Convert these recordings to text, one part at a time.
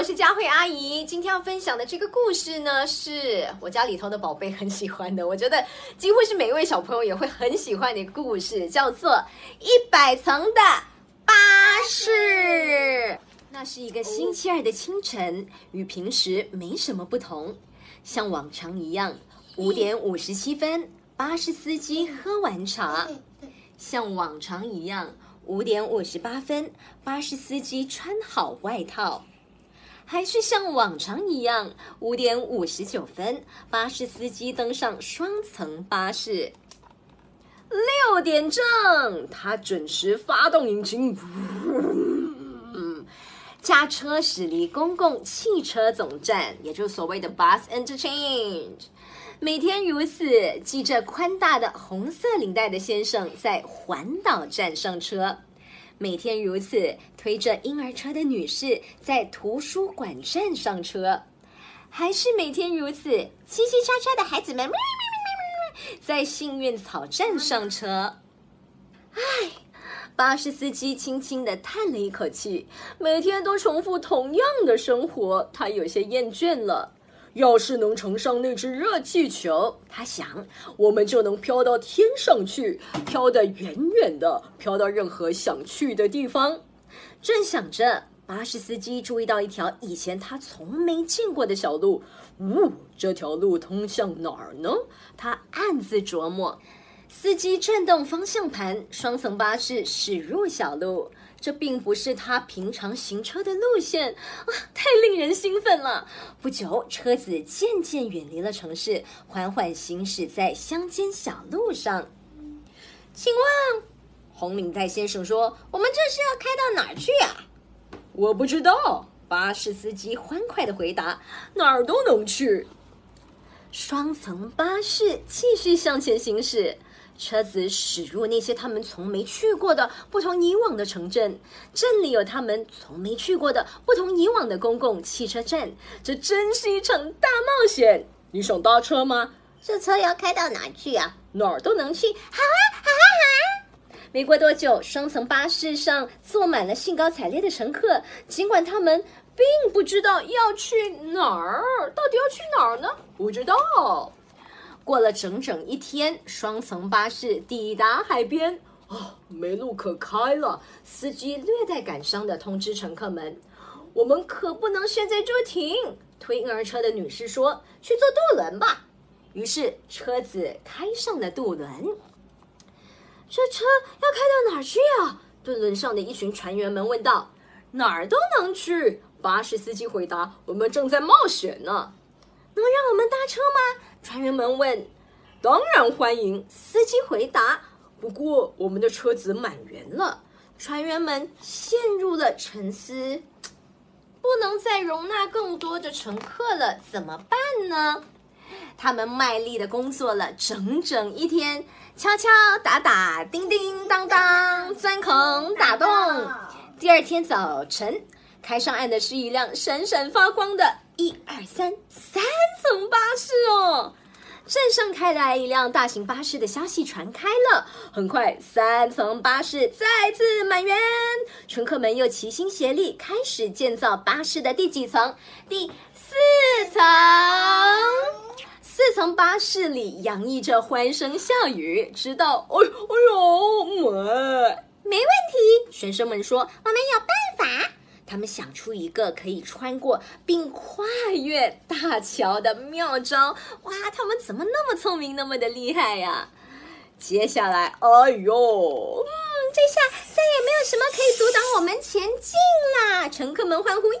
我是佳慧阿姨。今天要分享的这个故事呢，是我家里头的宝贝很喜欢的，我觉得几乎是每一位小朋友也会很喜欢的一个故事，叫做《一百层的巴士》。那是一个星期二的清晨，与平时没什么不同。像往常一样，五点五十七分，巴士司机喝完茶。像往常一样。五点五十八分，巴士司机穿好外套，还是像往常一样。五点五十九分，巴士司机登上双层巴士。六点正，他准时发动引擎，驾车驶离公共汽车总站，也就是所谓的 bus interchange。每天如此，系着宽大的红色领带的先生在环岛站上车；每天如此，推着婴儿车的女士在图书馆站上车；还是每天如此，叽叽喳喳的孩子们在幸运草站上车。唉，巴士司机轻轻的叹了一口气，每天都重复同样的生活，他有些厌倦了。要是能乘上那只热气球，他想，我们就能飘到天上去，飘得远远的，飘到任何想去的地方。正想着，巴士司机注意到一条以前他从没见过的小路。呜，这条路通向哪儿呢？他暗自琢磨。司机转动方向盘，双层巴士驶入小路。这并不是他平常行车的路线啊！太令人兴奋了。不久，车子渐渐远离了城市，缓缓行驶在乡间小路上。请问，红领带先生说：“我们这是要开到哪儿去啊？”我不知道。巴士司机欢快的回答：“哪儿都能去。”双层巴士继续向前行驶。车子驶入那些他们从没去过的不同以往的城镇，镇里有他们从没去过的不同以往的公共汽车站。这真是一场大冒险！你想搭车吗？这车要开到哪去啊？哪儿都能去。好啊，好啊，好啊！没过多久，双层巴士上坐满了兴高采烈的乘客，尽管他们并不知道要去哪儿，到底要去哪儿呢？不知道。过了整整一天，双层巴士抵达海边。啊，没路可开了！司机略带感伤的通知乘客们：“我们可不能现在就停。”推婴儿车的女士说：“去坐渡轮吧。”于是车子开上了渡轮。这车要开到哪儿去啊？渡轮上的一群船员们问道。“哪儿都能去。”巴士司机回答。“我们正在冒险呢。”能让我们搭车吗？船员们问：“当然欢迎。”司机回答：“不过我们的车子满员了。”船员们陷入了沉思：“不能再容纳更多的乘客了，怎么办呢？”他们卖力的工作了整整一天，敲敲打打，叮叮当当，钻孔打洞。第二天早晨，开上岸的是一辆闪闪发光的。一二三，三层巴士哦！镇上开来一辆大型巴士的消息传开了，很快三层巴士再次满员，乘客们又齐心协力开始建造巴士的第几层？第四层。四层巴士里洋溢着欢声笑语，直到哎哎呦，没没问题，学生们说，我们有办法。他们想出一个可以穿过并跨越大桥的妙招，哇！他们怎么那么聪明，那么的厉害呀？接下来，哎呦，嗯，这下再也没有什么可以阻挡我们前进啦！乘客们欢呼，耶！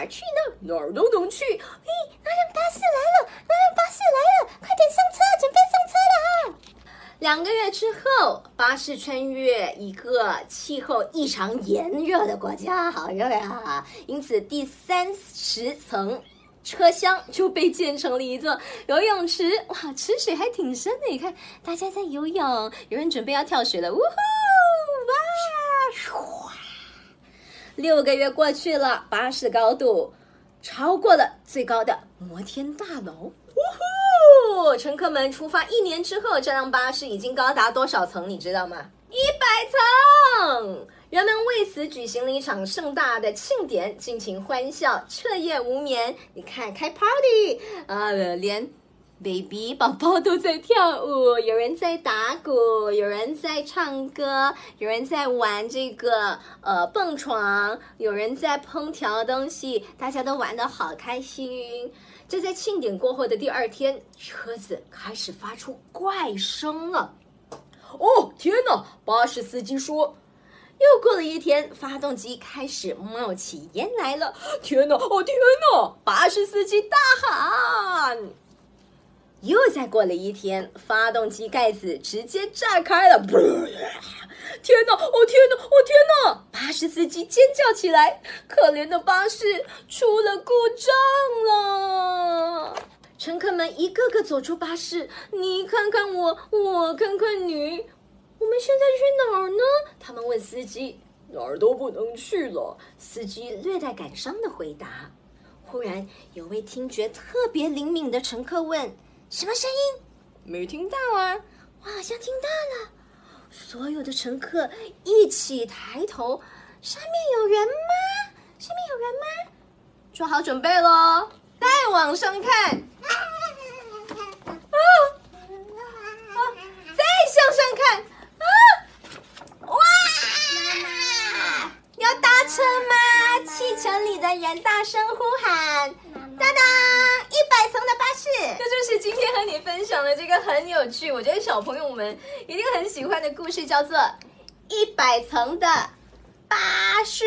哪儿去呢？哪儿都能去。咦，那辆巴士来了！那辆巴士来了！快点上车，准备上车了！两个月之后，巴士穿越一个气候异常炎热的国家，好热呀！因此，第三十层车厢就被建成了一座游泳池。哇，池水还挺深的，你看，大家在游泳，有人准备要跳水了，呜呼！哇，六个月过去了，巴士高度超过了最高的摩天大楼，呜呼！乘客们出发一年之后，这辆巴士已经高达多少层？你知道吗？一百层！人们为此举行了一场盛大的庆典，尽情欢笑，彻夜无眠。你看，开 party 啊，连 baby 宝宝都在跳舞，有人在打鼓，有人在唱歌，有人在玩这个呃蹦床，有人在烹调东西，大家都玩得好开心。就在庆典过后的第二天，车子开始发出怪声了。哦，天哪！巴士司机说。又过了一天，发动机开始冒起烟来了。天哪！哦，天哪！巴士司机大喊。又再过了一天，发动机盖子直接炸开了。天哪！哦天哪！哦天哪！巴士司机尖叫起来，可怜的巴士出了故障了。乘客们一个个走出巴士，你看看我，我看看你，我们现在去哪儿呢？他们问司机。哪儿都不能去了。司机略带感伤的回答。忽然，有位听觉特别灵敏的乘客问：“什么声音？”没听到啊。我好像听到了。所有的乘客一起抬头，上面有人吗？上面有人吗？做好准备喽！再往上看，啊啊！再向上看，啊！哇！要搭车吗？汽车里的人大声呼喊：“当当！百层的巴士！”这就是今天和你分享的这个很有趣，我觉得小朋友们一定很喜欢的故事，叫做《一百层的巴士》。